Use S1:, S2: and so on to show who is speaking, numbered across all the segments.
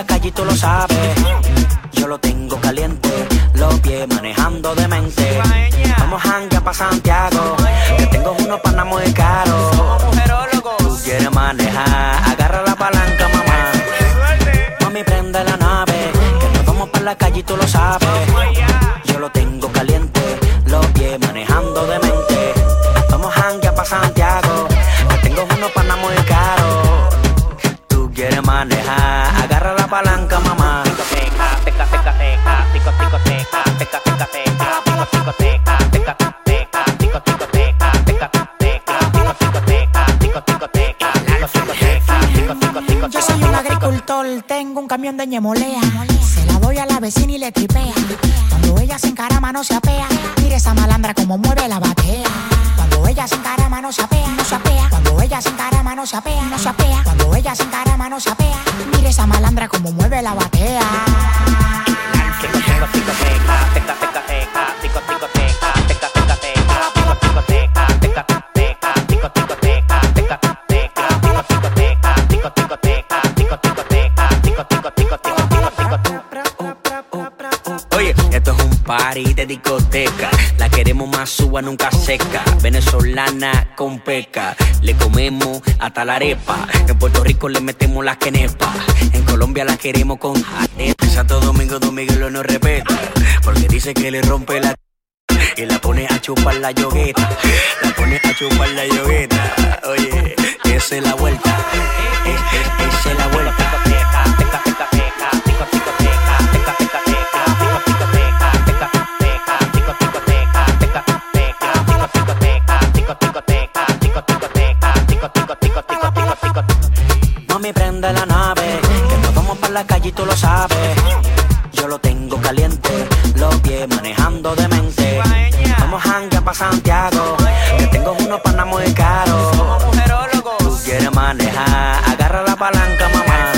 S1: la calle tú lo sabes. Yo lo tengo caliente, los pies manejando de mente. Vamos a pa' Santiago, que tengo unos panas muy caros. Tú quieres manejar, agarra la palanca, mamá. Mami, prende la nave, que nos vamos para la calle y tú lo sabes. Manejar, agarra la palanca, mamá.
S2: Yo soy un agricultor, tengo un camión de ñemolea. Se la doy a la vecina y le tripea. Cuando ella se encarama no se apea. Mire esa malandra como mueve la batea. Cuando ella se encarama no se apea, no se apea. Cuando ella se encarama no se apea, no se apea. Cuando ella se encarama no se apea. Mire esa malandra como mueve la batea.
S1: Party de discoteca. La queremos más suba, nunca seca. Venezolana con peca. Le comemos hasta la arepa. En Puerto Rico le metemos las quenepas. En Colombia la queremos con arepa. Santo Domingo, Don Miguelo no respeta. Porque dice que le rompe la. Y la pone a chupar la yogueta. La pone a chupar la yogueta. Oye, esa es la vuelta. Es, esa es tú lo sabes. Yo lo tengo caliente, los pies manejando de mente. Vamos a pa' Santiago, que tengo unos panas muy caros. Tú quieres manejar, agarra la palanca, mamá.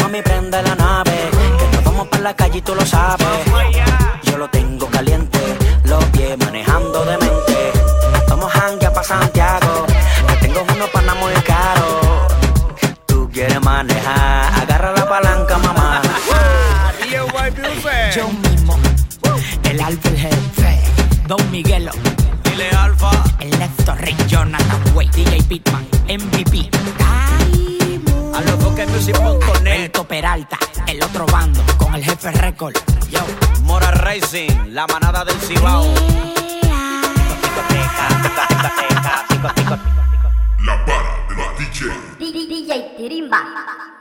S1: Mami, prende la nave, que nos vamos para la calle y tú lo sabes. Yo lo tengo caliente, los pies manejando de mente. Vamos a pa' Santiago, que tengo unos panas muy caros. Tú quieres manejar, agarra la palanca.
S2: Yo mismo, el alfa el jefe, Don Miguelo.
S3: Dile alfa.
S2: El Néstor Rey Jonathan Way, DJ Pitman, MVP. Daimo.
S3: A los Rocket
S2: Music.net. Uh. Peralta, el otro bando, con el jefe récord. Yo.
S3: Mora Racing, la manada del Cibao. Yeah. La para de la DJ. DJ Tirimba.